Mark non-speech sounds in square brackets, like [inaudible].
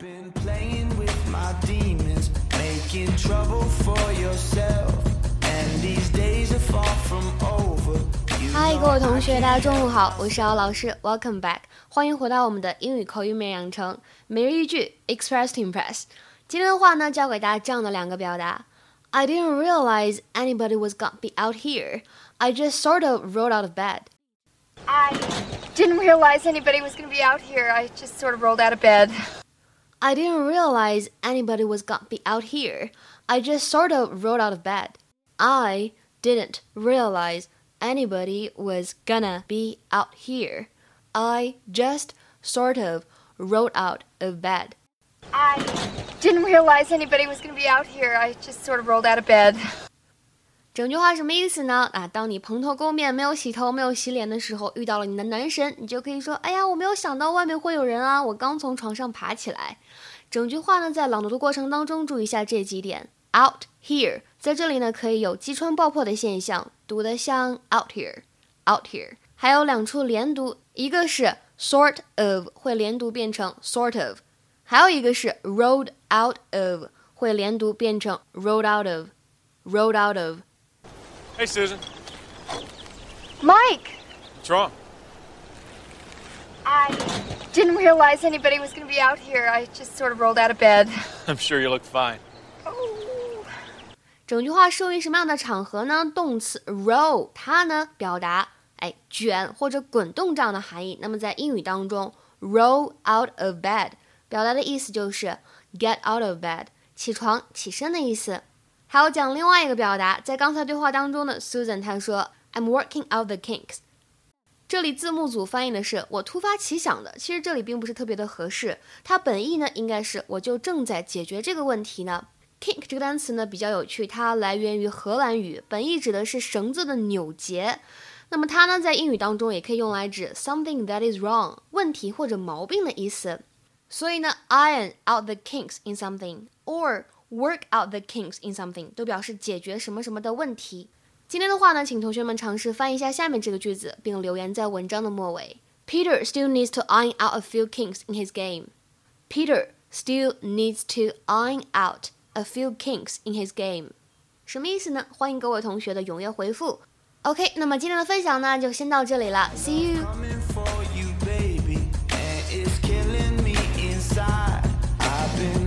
been playing with my demons, making trouble for yourself. And these days are far from over. 嗨，各位同学，大家中午好，我是姚老师，Welcome back，欢迎回到我们的英语口语每日养成每日一句 Express to Impress。今天的话呢，教给大家这样的两个表达：I didn't realize anybody was gonna be out here. I just sort of rolled out of bed. I didn't realize anybody was going to be out here. I just sort of rolled out of bed. I didn't realize anybody was gonna be out here. I just sort of rolled out of bed. I didn't realize anybody was gonna be out here. I just sort of rolled out of bed. I didn't realize anybody was to be out here. I just sort of rolled out of bed. 整句话什么意思呢？啊，当你蓬头垢面、没有洗头、没有洗脸的时候，遇到了你的男神，你就可以说：“哎呀，我没有想到外面会有人啊，我刚从床上爬起来。”整句话呢，在朗读的过程当中，注意一下这几点。Out here，在这里呢，可以有击穿爆破的现象，读得像 out here，out here。还有两处连读，一个是 sort of 会连读变成 sort of，还有一个是 rolled out of 会连读变成 rolled out of，rolled out of。Hey, Susan. Mike, What's wrong? I didn't realize anybody was going to be out here. I just sort of rolled out of bed. [laughs] [laughs] I'm sure you look fine. Oh. 整句话适用于什么样的场合呢？动词 roll 它呢表达哎卷或者滚动这样的含义。那么在英语当中，roll out of bed 表达的意思就是 get out of bed 起床起身的意思。 还要讲另外一个表达，在刚才对话当中呢，Susan 她说 I'm working out the kinks。这里字幕组翻译的是我突发奇想的，其实这里并不是特别的合适。它本意呢应该是我就正在解决这个问题呢。Kink 这个单词呢比较有趣，它来源于荷兰语，本意指的是绳子的扭结。那么它呢在英语当中也可以用来指 something that is wrong，问题或者毛病的意思。所以呢，iron out the kinks in something or work out the kinks in something 都表示解决什么什么的问题。今天的话呢，请同学们尝试翻译一下下面这个句子，并留言在文章的末尾。Peter still needs to iron out a few kinks in his game. Peter still needs to iron out a few kinks in his game. 什么意思呢？欢迎各位同学的踊跃回复。OK，那么今天的分享呢，就先到这里了。See you. Coming for you inside. I've been